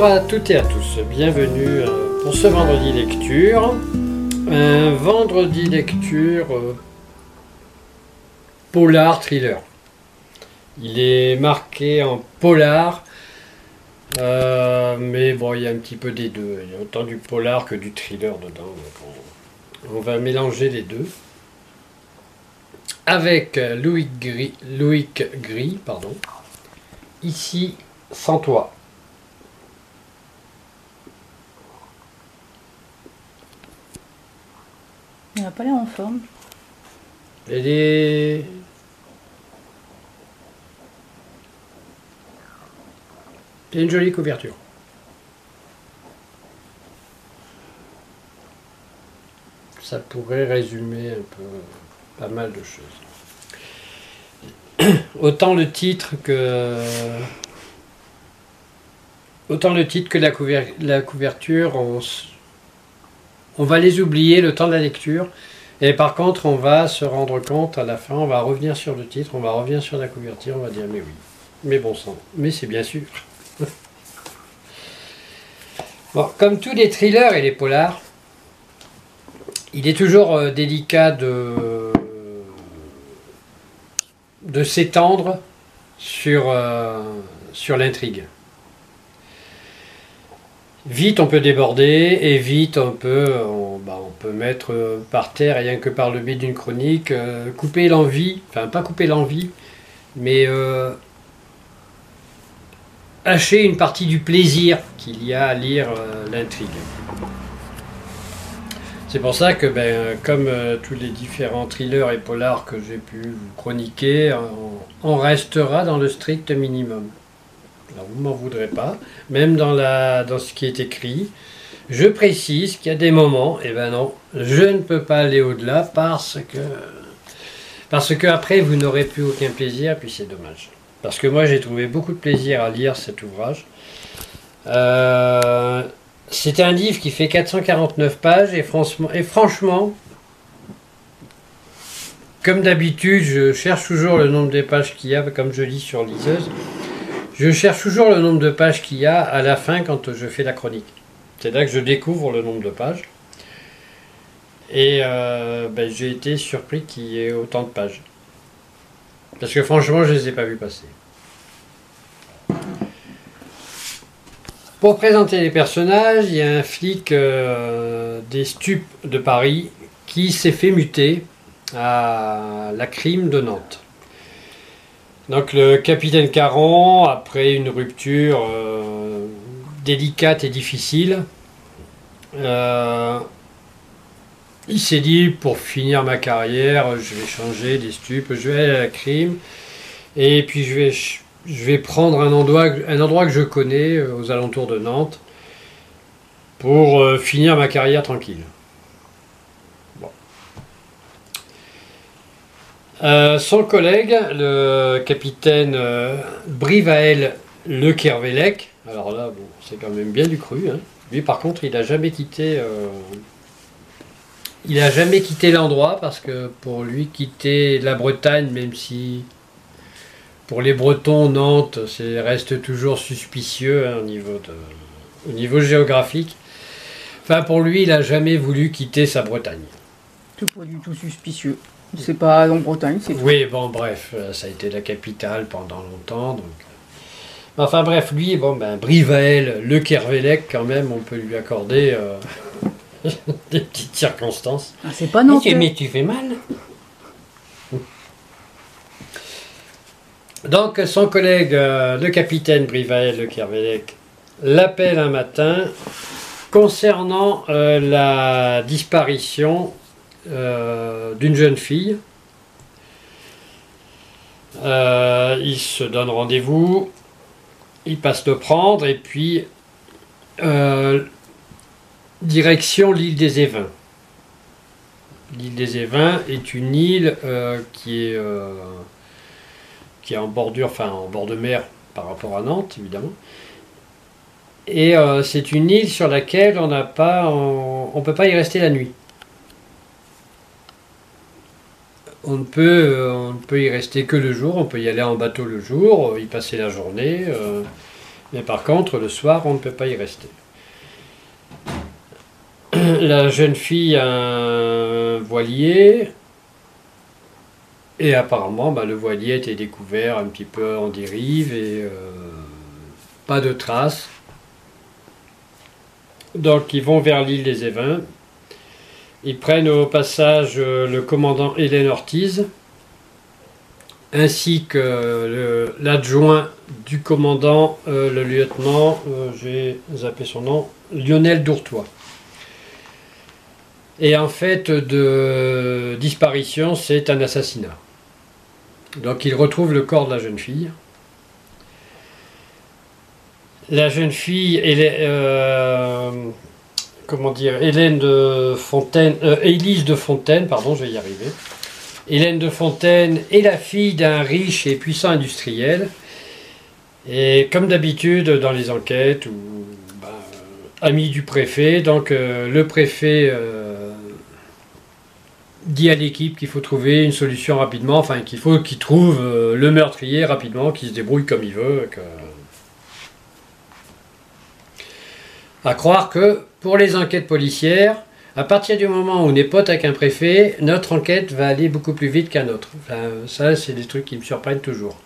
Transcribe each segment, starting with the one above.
Bonjour à toutes et à tous, bienvenue euh, pour ce vendredi lecture. Un vendredi lecture euh, polar thriller. Il est marqué en polar, euh, mais bon, il y a un petit peu des deux. Il y a autant du polar que du thriller dedans. on va mélanger les deux. Avec Loïc Gris, Loïc Gris pardon. ici sans toi. N'a pas l'air en forme. Elle est. C'est une jolie couverture. Ça pourrait résumer un peu pas mal de choses. Autant le titre que. Autant le titre que la, couver- la couverture, on, on va les oublier le temps de la lecture. Et par contre, on va se rendre compte à la fin, on va revenir sur le titre, on va revenir sur la couverture, on va dire mais oui, mais bon sang, mais c'est bien sûr. bon, comme tous les thrillers et les polars, il est toujours euh, délicat de, s'étendre sur, euh, sur l'intrigue. Vite on peut déborder et vite on peut, on, bah, peut mettre euh, par terre, rien que par le biais d'une chronique, euh, couper l'envie, enfin pas couper l'envie, mais euh, hacher une partie du plaisir qu'il y a à lire l'intrigue. C'est pour ça que, ben, comme tous les différents thrillers et polars que j'ai pu vous chroniquer, on, on restera dans le strict minimum. Alors vous m'en voudrez pas, même dans, la, dans ce qui est écrit. Je précise qu'il y a des moments, et ben non, je ne peux pas aller au-delà parce que parce que après vous n'aurez plus aucun plaisir, puis c'est dommage. Parce que moi j'ai trouvé beaucoup de plaisir à lire cet ouvrage. Euh, c'est un livre qui fait 449 pages et franchement, et franchement, comme d'habitude, je cherche toujours le nombre des pages qu'il y a, comme je lis sur liseuse. Je cherche toujours le nombre de pages qu'il y a à la fin quand je fais la chronique. C'est là que je découvre le nombre de pages. Et euh, ben, j'ai été surpris qu'il y ait autant de pages. Parce que franchement, je ne les ai pas vues passer. Pour présenter les personnages, il y a un flic euh, des stupes de Paris qui s'est fait muter à la crime de Nantes. Donc le capitaine Caron, après une rupture euh, délicate et difficile, euh, il s'est dit pour finir ma carrière, je vais changer des stupes, je vais aller à la crime, et puis je vais, je vais prendre un endroit, que je connais euh, aux alentours de Nantes pour finir ma carrière tranquille. Euh, son collègue, le capitaine euh, Le Kervelec, alors là, bon, c'est quand même bien du cru. hein. Lui, par contre, il a jamais quitté. euh, il jamais quitté l'endroit parce que pour lui, quitter la Bretagne, même si pour les Bretons, Nantes, reste toujours suspicieux hein, au niveau géographique. Enfin, pour lui, il a jamais voulu quitter sa Bretagne. C'est pas du tout suspicieux. C'est pas en Bretagne, c'est tout. Oui, bon, bref, euh, ça a été la capitale pendant longtemps. Donc... euh. Enfin, bref, lui, bon, ben, Brivael, le Kervelec, quand même, on peut lui accorder euh, des petites circonstances. Ah, c'est pas non tu, mais tu fais mal. Donc, son collègue, euh, le capitaine Brivael, le Kervelec, l'appelle un matin concernant euh, la disparition euh, d'une jeune fille. Euh, il se donne rendez-vous, il passe le prendre et puis euh, direction l'île des Évins. L'île des Évins est une île euh, qui est qui est en bordure, enfin en bord de mer par rapport à Nantes évidemment. Et c'est une île sur laquelle on n'a pas, on peut pas y rester la nuit. On ne peut, euh, on ne peut y rester que le jour. On peut y aller en bateau le jour, euh, y passer la journée. euh, Mais par contre, le soir, on ne peut pas y rester. La jeune fille a un voilier. Et apparemment, bah, le voilier a été découvert un petit peu en dérive et pas de traces. Donc ils vont vers l'île des Évins. Ils prennent au passage euh, le commandant Hélène Ortiz, ainsi que l'adjoint du commandant, euh, le lieutenant, euh, j'ai zappé son nom, Lionel Dourtois. Et en fait, de disparition, c'est un assassinat. Donc il retrouve le corps de la jeune fille. La jeune fille, est, comment dire, Hélène de Fontaine, euh, Élise de Fontaine, pardon, je vais y arriver. Hélène de Fontaine est la fille d'un riche et puissant industriel. Et comme d'habitude dans les enquêtes, ou ben, ami du préfet, donc euh, le préfet dit à l'équipe qu'il faut trouver une solution rapidement, enfin qu'il faut qu'il trouve le meurtrier rapidement, qu'il se débrouille comme il veut. À croire que pour les enquêtes policières, à partir du moment où on est pote avec un préfet, notre enquête va aller beaucoup plus vite qu'un autre. ça, c'est des trucs qui me surprennent toujours.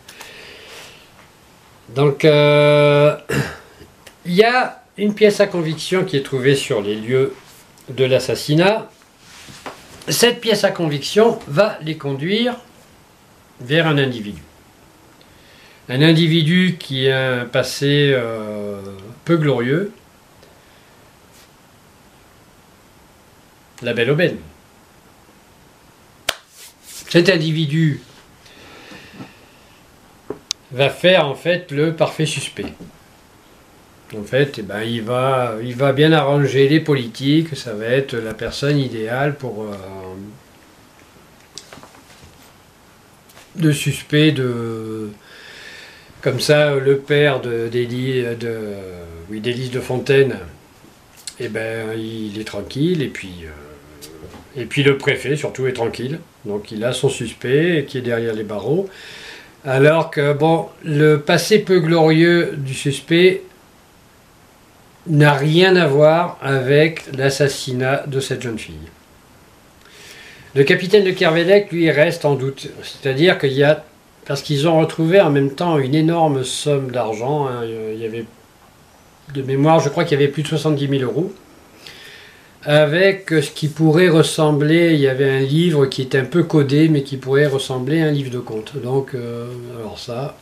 Donc, euh, il y a une pièce à conviction qui est trouvée sur les lieux de l'assassinat. Cette pièce à conviction va les conduire vers un individu. Un individu qui a un passé euh, peu glorieux, la belle aubaine. Cet individu va faire en fait le parfait suspect. En fait, eh ben, il, va, il va bien arranger les politiques, ça va être la personne idéale pour euh, de suspect de comme ça le père de d'Élise de, oui, de Fontaine eh ben il est tranquille et puis euh, et puis le préfet, surtout, est tranquille. Donc il a son suspect qui est derrière les barreaux. Alors que, bon, le passé peu glorieux du suspect n'a rien à voir avec l'assassinat de cette jeune fille. Le capitaine de Kervedec, lui, reste en doute. C'est-à-dire qu'il y a. Parce qu'ils ont retrouvé en même temps une énorme somme d'argent. Hein. Il y avait. De mémoire, je crois qu'il y avait plus de 70 000 euros avec ce qui pourrait ressembler, il y avait un livre qui était un peu codé, mais qui pourrait ressembler à un livre de contes. Donc, euh, alors ça,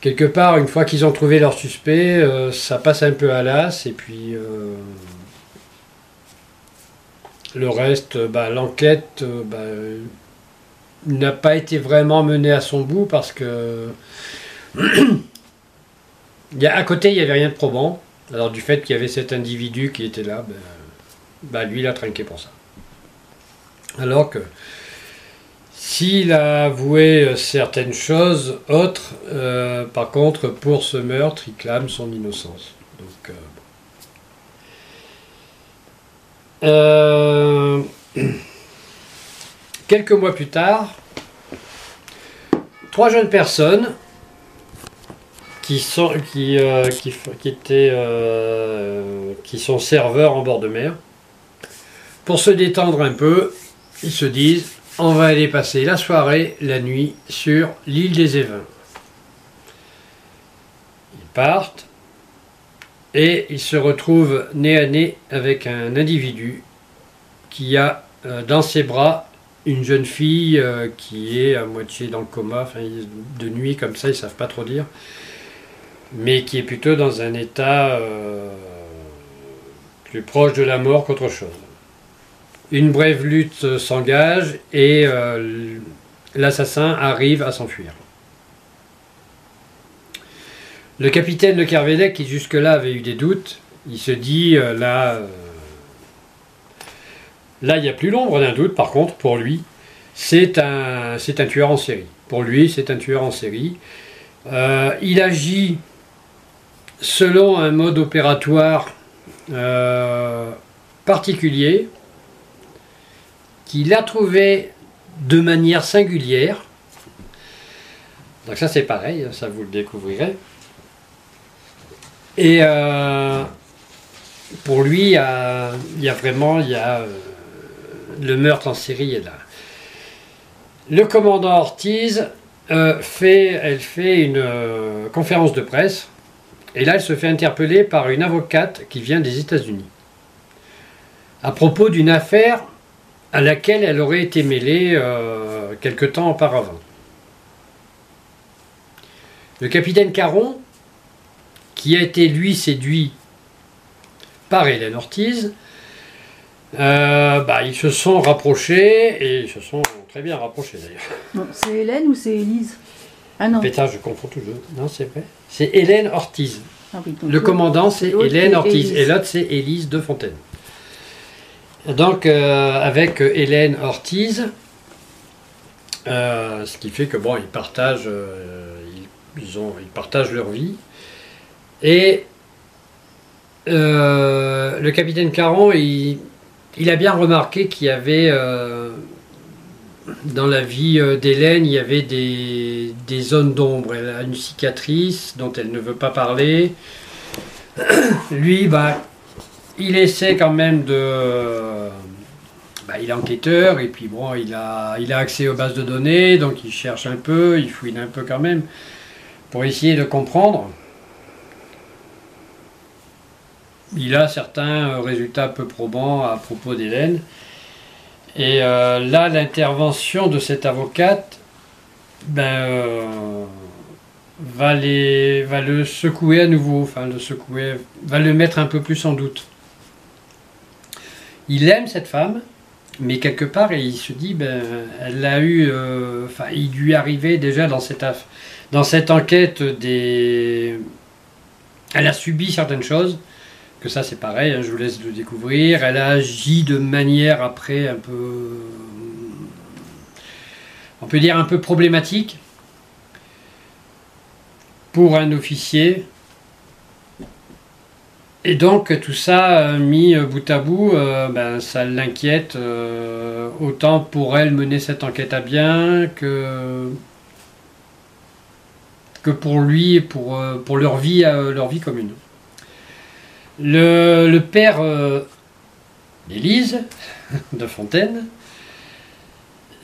quelque part, une fois qu'ils ont trouvé leur suspect, euh, ça passe un peu à l'as, et puis euh, le reste, bah, l'enquête bah, n'a pas été vraiment menée à son bout parce que à côté, il n'y avait rien de probant. Alors du fait qu'il y avait cet individu qui était là, ben, ben, lui il a trinqué pour ça. Alors que s'il a avoué certaines choses autres, euh, par contre pour ce meurtre, il clame son innocence. Donc, euh, euh, quelques mois plus tard, trois jeunes personnes qui sont, qui, euh, qui, étaient, euh, qui sont serveurs en bord de mer. Pour se détendre un peu, ils se disent on va aller passer la soirée, la nuit sur l'île des Évins. Ils partent et ils se retrouvent nez à nez avec un individu qui a euh, dans ses bras une jeune fille qui est à moitié dans le coma, de nuit comme ça, ils ne savent pas trop dire mais qui est plutôt dans un état euh, plus proche de la mort qu'autre chose. Une brève lutte s'engage et euh, l'assassin arrive à s'enfuir. Le capitaine de Kervedec, qui jusque-là avait eu des doutes, il se dit euh, là, là il n'y a plus l'ombre d'un doute. Par contre, pour lui, c'est un, c'est un tueur en série. Pour lui, c'est un tueur en série. il agit selon un mode opératoire euh, particulier qu'il a trouvé de manière singulière. Donc ça c'est pareil, ça vous le découvrirez. Et euh, pour lui, il y, a, vraiment il y a, euh, le meurtre en série est là. Le commandant Ortiz fait, elle fait une conférence de presse et là elle se fait interpeller par une avocate qui vient des États-Unis à propos d'une affaire à laquelle elle aurait été mêlée euh, quelque temps auparavant. Le capitaine Caron, qui a été lui séduit par Hélène Ortiz, euh, bah, ils se sont rapprochés et ils se sont très bien rapprochés d'ailleurs. C'est Hélène ou c'est Élise? Ah non. Pétard, je confonds toujours. Non, c'est vrai. C'est Hélène Ortiz. Ah oui, Le commandant, c'est Hélène Ortiz. Et l'autre, c'est Élise de Fontaine. Donc, euh, avec euh, Hélène Ortiz, euh, ce qui fait que, bon, ils partagent, euh, ils, ils ont, ils partagent leur vie. Et le capitaine Caron, il, il a bien remarqué qu'il y avait, dans la vie euh, d'Hélène, il y avait des, des zones d'ombre. Elle a une cicatrice dont elle ne veut pas parler. Lui, bah, il essaie quand même de. bah, il est enquêteur et puis bon, il a, il a accès aux bases de données, donc il cherche un peu, il fouine un peu quand même pour essayer de comprendre. Il a certains euh, résultats peu probants à propos d'Hélène. Et euh, là, l'intervention de cette avocate ben, euh, va, le secouer à nouveau, enfin le secouer, va le mettre un peu plus en doute. Il aime cette femme, mais quelque part, il se dit, ben, elle eu, euh, il lui arrivait déjà dans cette, dans cette enquête des, elle a subi certaines choses, que ça c'est pareil, hein, je vous laisse le découvrir. Elle a agi de manière après un peu, on peut dire un peu problématique pour un officier. Et donc tout ça euh, mis bout à bout, euh, ben, ça l'inquiète euh, autant pour elle mener cette enquête à bien que que pour lui et pour, pour leur vie leur vie commune. Le, père euh, d'Élise de Fontaine,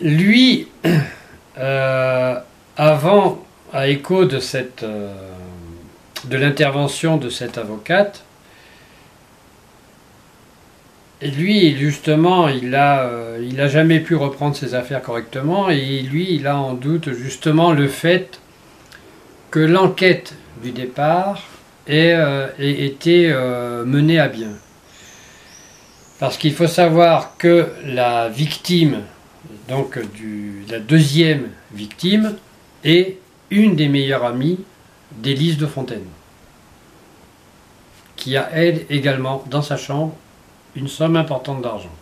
lui, euh, avant, à écho de cette euh, de l'intervention de cette avocate, lui, justement, il a, euh, il a jamais pu reprendre ses affaires correctement, et lui, il a en doute justement le fait que l'enquête du départ ait, euh, ait été euh, menée à bien. Parce qu'il faut savoir que la victime, donc la deuxième victime, est une des meilleures amies d'Élise de Fontaine, qui a elle également dans sa chambre une somme importante d'argent.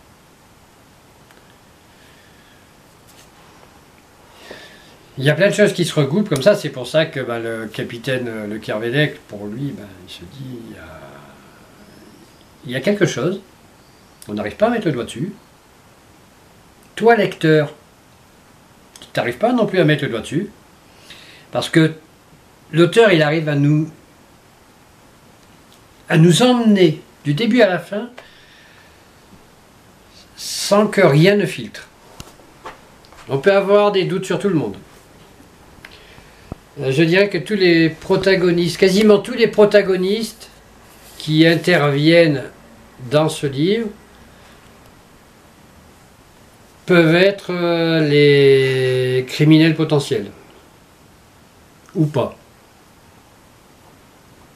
Il y a plein de choses qui se recoupent comme ça, c'est pour ça que bah, le capitaine euh, Le Kervedec, pour lui, bah, il se dit il y, a, il y a quelque chose, on n'arrive pas à mettre le doigt dessus. Toi, lecteur, tu n'arrives pas non plus à mettre le doigt dessus, parce que l'auteur, il arrive à nous, à nous emmener du début à la fin sans que rien ne filtre. On peut avoir des doutes sur tout le monde. Euh, Je dirais que tous les protagonistes, quasiment tous les protagonistes qui interviennent dans ce livre peuvent être euh, les criminels potentiels. Ou pas.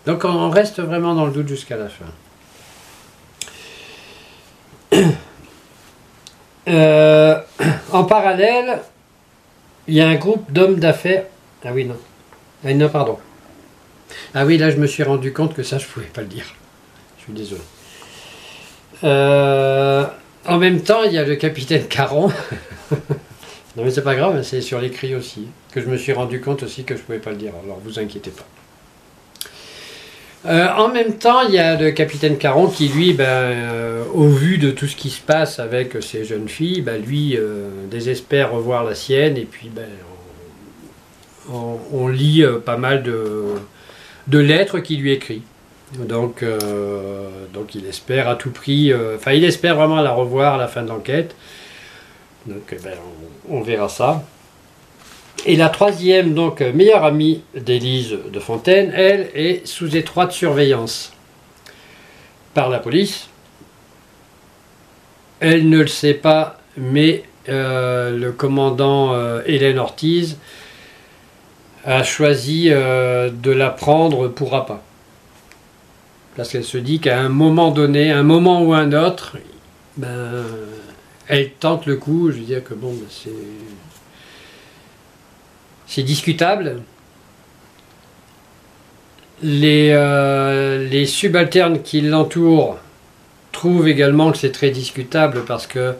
Donc on reste vraiment dans le doute jusqu'à la fin. Euh, en parallèle, il y a un groupe d'hommes d'affaires. Ah oui, non. Ah, non, pardon. Ah oui, là, je me suis rendu compte que ça, je pouvais pas le dire. Je suis désolé. Euh, en même temps, il y a le capitaine Caron. non, mais c'est pas grave, c'est sur l'écrit aussi. Que je me suis rendu compte aussi que je pouvais pas le dire. Alors, vous inquiétez pas. Euh, en même temps, il y a le capitaine Caron qui, lui, ben, au vu de tout ce qui se passe avec ces jeunes filles, ben, lui désespère revoir la sienne et puis ben, on, lit euh, pas mal de, lettres qu'il lui écrit. Donc, euh, donc il espère à tout prix, euh, enfin il espère vraiment la revoir à la fin de l'enquête. Donc eh ben, on, verra ça. Et la troisième, donc meilleure amie d'Élise de Fontaine, elle est sous étroite surveillance par la police. Elle ne le sait pas, mais le commandant Hélène Ortiz a choisi euh, de la prendre pour appât. Parce qu'elle se dit qu'à un moment donné, un moment ou un autre, ben, elle tente le coup. Je veux dire que bon, ben, c'est. Discutable. Les, euh, les subalternes qui l'entourent trouvent également que c'est très discutable parce que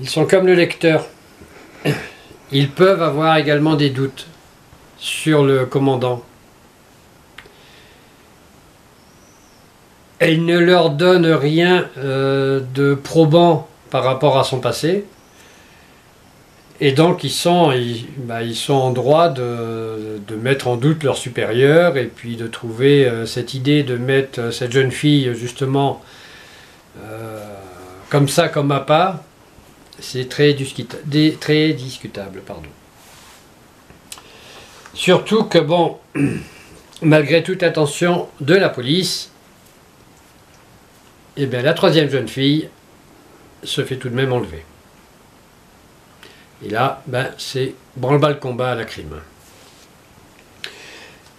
ils sont comme le lecteur. Ils peuvent avoir également des doutes sur le commandant. Elle ne leur donne rien euh, de probant par rapport à son passé. Et donc ils sont, ils, bah, sont en droit de, mettre en doute leur supérieur et puis de trouver euh, cette idée de mettre euh, cette jeune fille justement comme ça, comme à part, c'est très, discutable. Pardon. Surtout que bon, malgré toute attention de la police, eh bien, la troisième jeune fille se fait tout de même enlever. Et là, ben, c'est branle-bas le combat à la crime.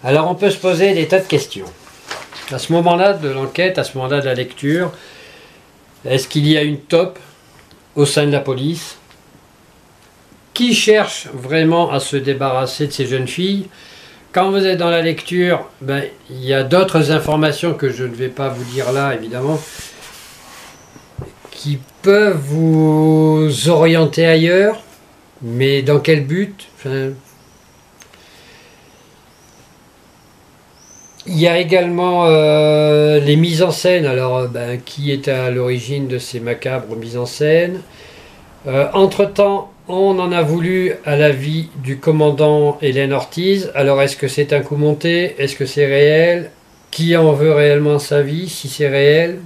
Alors on peut se poser des tas de questions. À ce moment-là de l'enquête, à ce moment-là de la lecture, est-ce qu'il y a une top au sein de la police Qui cherche vraiment à se débarrasser de ces jeunes filles? Quand vous êtes dans la lecture, ben, il y a d'autres informations que je ne vais pas vous dire là, évidemment, qui peuvent vous orienter ailleurs. Mais dans quel but? Il y a également euh, les mises en scène. Alors, euh, ben, qui est à l'origine de ces macabres mises en scène? Euh, Entre-temps, on en a voulu à la vie du commandant Hélène Ortiz. Alors, est-ce que c'est un coup monté? Est-ce que c'est réel? Qui en veut réellement sa vie Si c'est réel?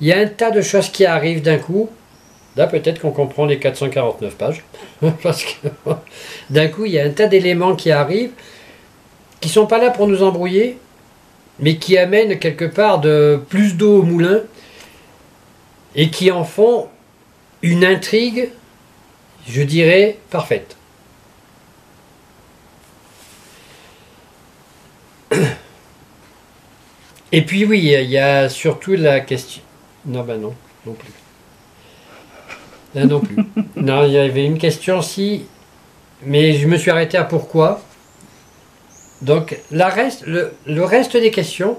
Il y a un tas de choses qui arrivent d'un coup. Là, peut-être qu'on comprend les 449 pages. Parce que d'un coup, il y a un tas d'éléments qui arrivent qui sont pas là pour nous embrouiller, mais qui amènent quelque part de plus d'eau au moulin et qui en font une intrigue, je dirais, parfaite. Et puis oui, il y a surtout la question. Non, ben non, non plus. Là non plus. non, il y avait une question si, mais je me suis arrêté à pourquoi. Donc le, reste des questions,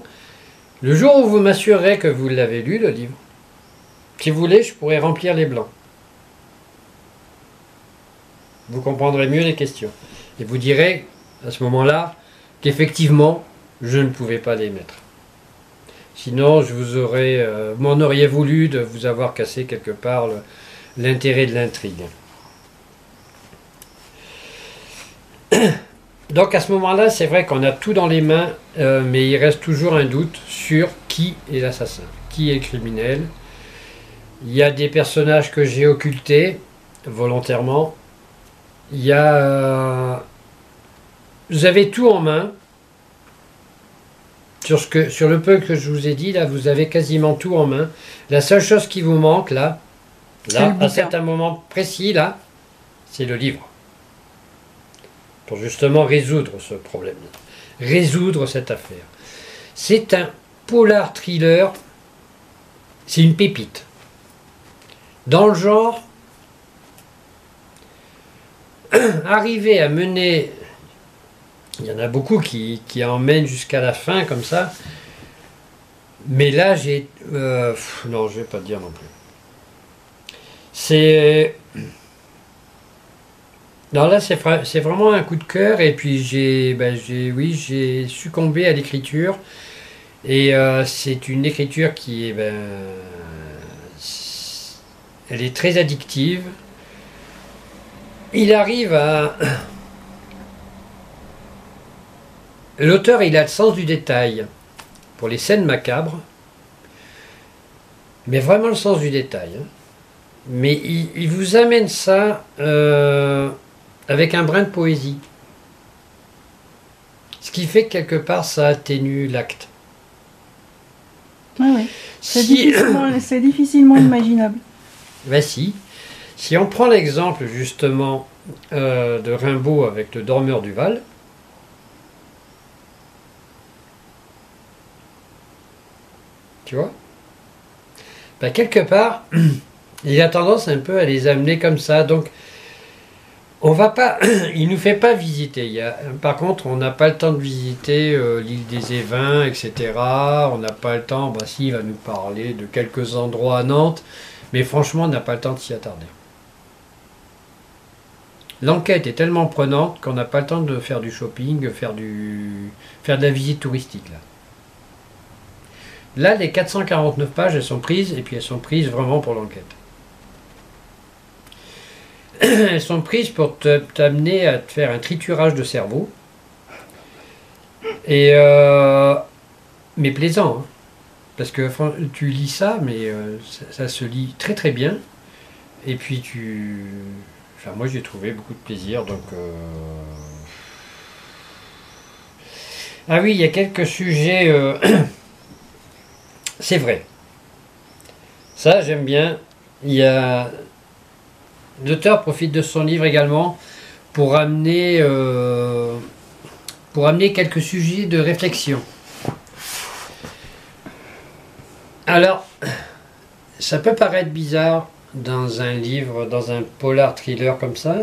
le jour où vous m'assurerez que vous l'avez lu, le livre, si vous voulez, je pourrais remplir les blancs. Vous comprendrez mieux les questions. Et vous direz à ce moment-là qu'effectivement, je ne pouvais pas les mettre. Sinon, je vous aurais, euh, m'en auriez voulu de vous avoir cassé quelque part l'intérêt de l'intrigue. Donc à ce moment-là, c'est vrai qu'on a tout dans les mains, euh, mais il reste toujours un doute sur qui est l'assassin, qui est le criminel. Il y a des personnages que j'ai occultés volontairement. Il y a... euh, vous avez tout en main. Sur, ce que, sur le peu que je vous ai dit, là, vous avez quasiment tout en main. La seule chose qui vous manque, là, là à certains moments précis, là, c'est le livre pour justement résoudre ce problème, résoudre cette affaire. C'est un polar thriller, c'est une pépite. Dans le genre, arriver à mener, il y en a beaucoup qui, qui emmènent jusqu'à la fin comme ça, mais là j'ai... euh, non, je vais pas dire non plus. C'est... Non, là, c'est c'est vraiment un coup de cœur. Et puis, j'ai, ben, oui, succombé à l'écriture. Et euh, c'est une écriture qui est, ben, elle est très addictive. Il arrive à, l'auteur, il a le sens du détail pour les scènes macabres, mais vraiment le sens du détail. hein. Mais il, il vous amène ça euh, avec un brin de poésie. Ce qui fait que quelque part, ça atténue l'acte. C'est Si- difficilement, c'est difficilement imaginable. Ben si. Si on prend l'exemple justement euh, de Rimbaud avec le dormeur du Val, tu vois ben, Quelque part, il a tendance un peu à les amener comme ça. Donc, on va pas, il nous fait pas visiter. Il y a, par contre, on n'a pas le temps de visiter euh, l'île des Évins, etc. On n'a pas le temps. Bah, si, va nous parler de quelques endroits à Nantes. Mais franchement, on n'a pas le temps de s'y attarder. L'enquête est tellement prenante qu'on n'a pas le temps de faire du shopping, faire, du, faire de la visite touristique. Là. là, les 449 pages, elles sont prises, et puis elles sont prises vraiment pour l'enquête. Elles sont prises pour t'amener à te faire un triturage de cerveau. Et euh, mais plaisant. hein. Parce que tu lis ça, mais euh, ça, se lit très très bien. Et puis tu. Enfin, moi j'ai trouvé beaucoup de plaisir, donc. euh, Ah oui, il y a quelques sujets. C'est vrai. Ça, j'aime bien. Il y a. L'auteur profite de son livre également pour amener, euh, pour amener quelques sujets de réflexion. Alors, ça peut paraître bizarre dans un livre, dans un polar thriller comme ça,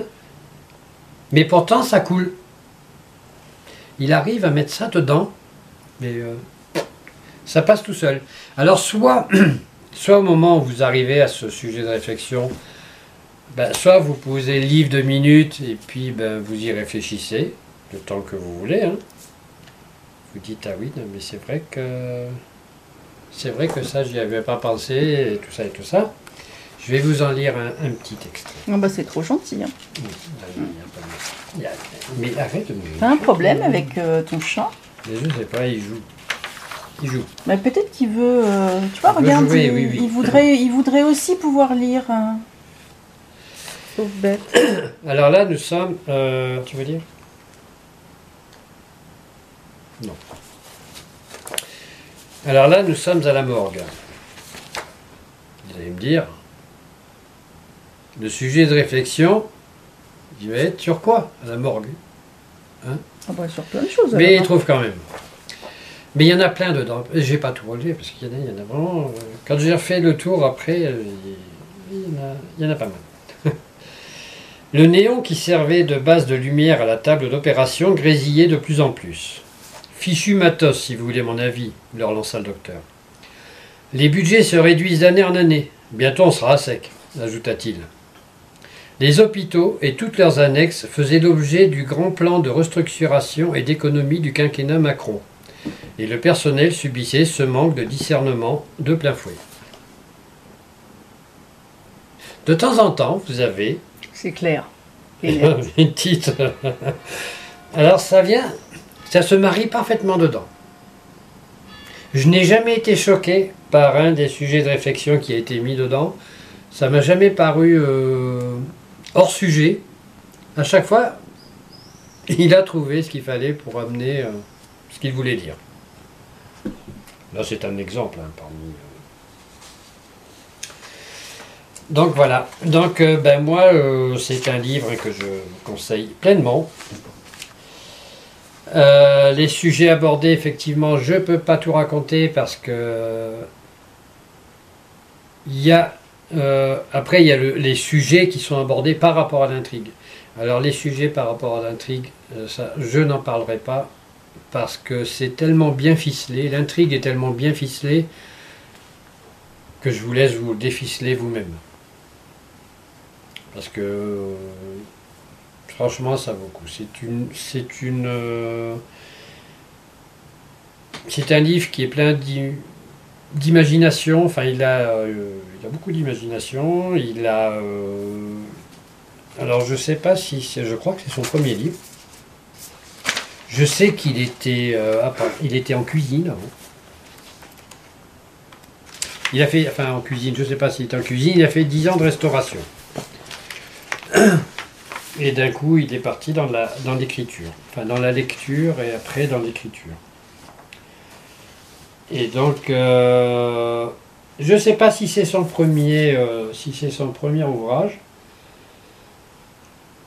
mais pourtant ça coule. Il arrive à mettre ça dedans, mais euh, ça passe tout seul. Alors soit, soit au moment où vous arrivez à ce sujet de réflexion, ben, soit vous posez le livre de minutes et puis ben, vous y réfléchissez le temps que vous voulez. hein. Vous dites ah oui, non, mais c'est vrai que c'est vrai que ça j'y avais pas pensé et tout ça et tout ça. Je vais vous en lire un, un petit extrait. Ah bah, c'est trop gentil. hein. Oui, là, il y a pas de- il y a- Mais arrête de me T'as un problème avec euh, ton chat? Mais je sais pas, il joue. Il joue. bah, Peut-être qu'il veut. euh, tu vois, Il regarde, jouer, il, oui, oui. il voudrait, il voudrait aussi pouvoir lire. hein. Bête. Alors là, nous sommes. euh, tu veux dire? Non. Alors là, nous sommes à la morgue. Vous allez me dire. Le sujet de réflexion, il va être sur quoi à la morgue? Ah bah, sur plein de choses. Mais il alors, hein. trouve quand même. Mais il y en a plein dedans. Je vais pas tout relever parce qu'il y en a, il y en a vraiment. euh, Quand j'ai refait le tour après, euh, il y, en a, il y en a pas mal. Le néon qui servait de base de lumière à la table d'opération grésillait de plus en plus. Fichu matos, si vous voulez mon avis, leur lança le docteur. Les budgets se réduisent d'année en année. Bientôt on sera à sec, ajouta-t-il. Les hôpitaux et toutes leurs annexes faisaient l'objet du grand plan de restructuration et d'économie du quinquennat Macron. Et le personnel subissait ce manque de discernement de plein fouet. De temps en temps, vous avez C'est clair. Une petite. Alors ça vient, ça se marie parfaitement dedans. Je n'ai jamais été choqué par un des sujets de réflexion qui a été mis dedans. Ça m'a jamais paru euh, hors sujet. À chaque fois, il a trouvé ce qu'il fallait pour amener euh, ce qu'il voulait dire. Là, c'est un exemple hein, parmi. euh. Donc voilà. Donc euh, ben moi, euh, c'est un livre que je conseille pleinement. Euh, les sujets abordés, effectivement, je peux pas tout raconter parce que il y a après il y a le- les sujets qui sont abordés par rapport à l'intrigue. Alors les sujets par rapport à l'intrigue, ça, je n'en parlerai pas parce que c'est tellement bien ficelé, l'intrigue est tellement bien ficelée que je vous laisse vous le déficeler vous-même. Parce que euh, franchement, ça vaut le coup. C'est une, c'est une, euh, c'est un livre qui est plein d'i- d'imagination. Enfin, il a, euh, il a beaucoup d'imagination. Il a, alors je sais pas si, je crois que c'est son premier livre. Je sais qu'il était, il était en cuisine avant. Il a fait, enfin en cuisine, je ne sais pas s'il était en cuisine, il a fait 10 ans de restauration. Et d'un coup, il est parti dans la dans l'écriture. Enfin, dans la lecture et après dans l'écriture. Et donc, euh, je ne sais pas si c'est son premier, euh, si c'est son premier ouvrage,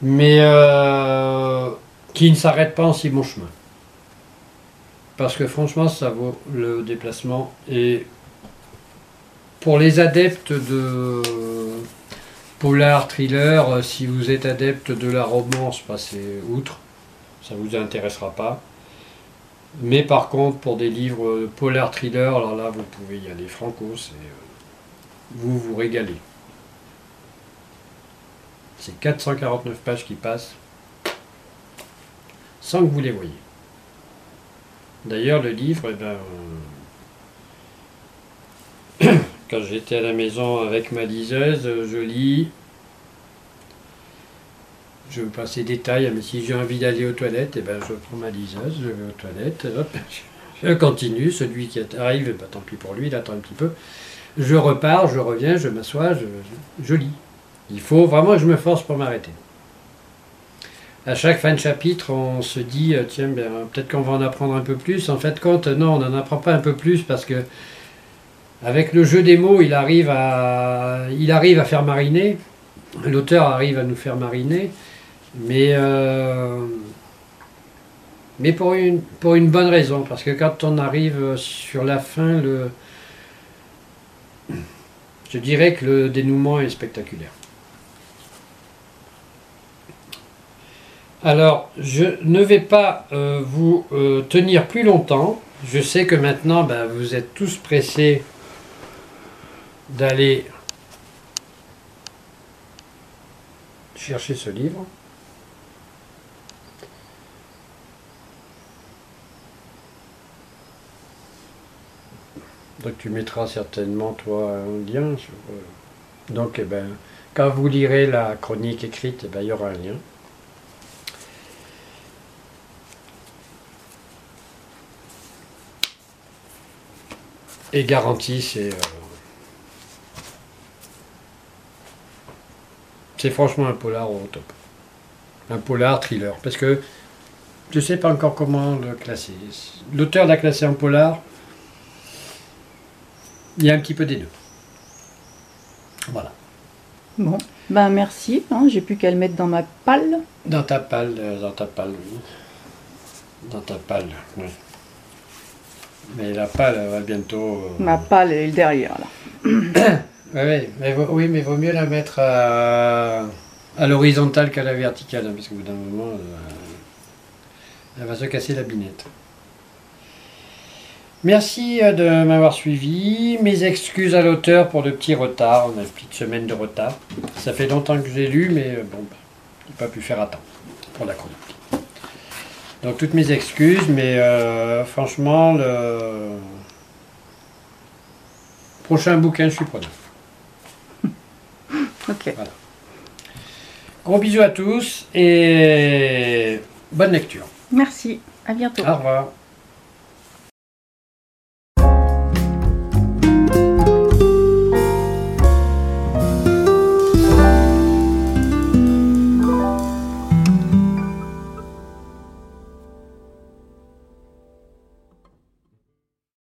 mais euh, qui ne s'arrête pas en si bon chemin. Parce que franchement, ça vaut le déplacement. Et pour les adeptes de polar, thriller, euh, si vous êtes adepte de la romance, passez outre, ça vous intéressera pas. Mais par contre, pour des livres euh, polar, thriller, alors là, vous pouvez y aller franco, c'est, euh, vous vous régalez. C'est 449 pages qui passent sans que vous les voyez. D'ailleurs, le livre, eh ben, quand j'étais à la maison avec ma liseuse, euh, je lis. Je veux passer détails, mais si j'ai envie d'aller aux toilettes, eh ben, je prends ma liseuse, je vais aux toilettes, je continue. Celui qui arrive, ben, tant pis pour lui, il attend un petit peu. Je repars, je reviens, je m'assois, je, je lis. Il faut vraiment que je me force pour m'arrêter. À chaque fin de chapitre, on se dit, euh, tiens, ben, peut-être qu'on va en apprendre un peu plus. En fait, compte, non, on n'en apprend pas un peu plus parce que avec le jeu des mots, il arrive à, il arrive à faire mariner. L'auteur arrive à nous faire mariner, mais, euh, mais pour, une, pour une bonne raison. Parce que quand on arrive sur la fin, le, je dirais que le dénouement est spectaculaire. Alors, je ne vais pas euh, vous euh, tenir plus longtemps. Je sais que maintenant, ben, vous êtes tous pressés d'aller chercher ce livre. Donc tu mettras certainement toi un lien. Sur, euh, donc eh ben, quand vous lirez la chronique écrite, eh ben, il y aura un lien. Et garanti, c'est. euh, c'est franchement un polar au top. Un polar thriller. Parce que je ne sais pas encore comment le classer. L'auteur l'a classé en polar. Il y a un petit peu des deux. Voilà. Bon, ben merci. hein, J'ai plus qu'à le mettre dans ma palle. Dans ta palle, euh, dans ta palle, oui. Dans ta palle, oui. Mais la palle, elle va bientôt. euh, Ma palle est derrière là. Ouais, mais oui, mais vaut mieux la mettre à, l'horizontale qu'à la verticale, hein, parce qu'au bout d'un moment, euh, elle va se casser la binette. Merci euh, de m'avoir suivi. Mes excuses à l'auteur pour le petit retard. On a une petite semaine de retard. Ça fait longtemps que j'ai lu, mais euh, bon, bah, j'ai pas pu faire à temps pour la chronique. Donc toutes mes excuses, mais franchement, le prochain bouquin, je suis preneur. Ok. Gros bisous à tous et bonne lecture. Merci. À bientôt. Au revoir.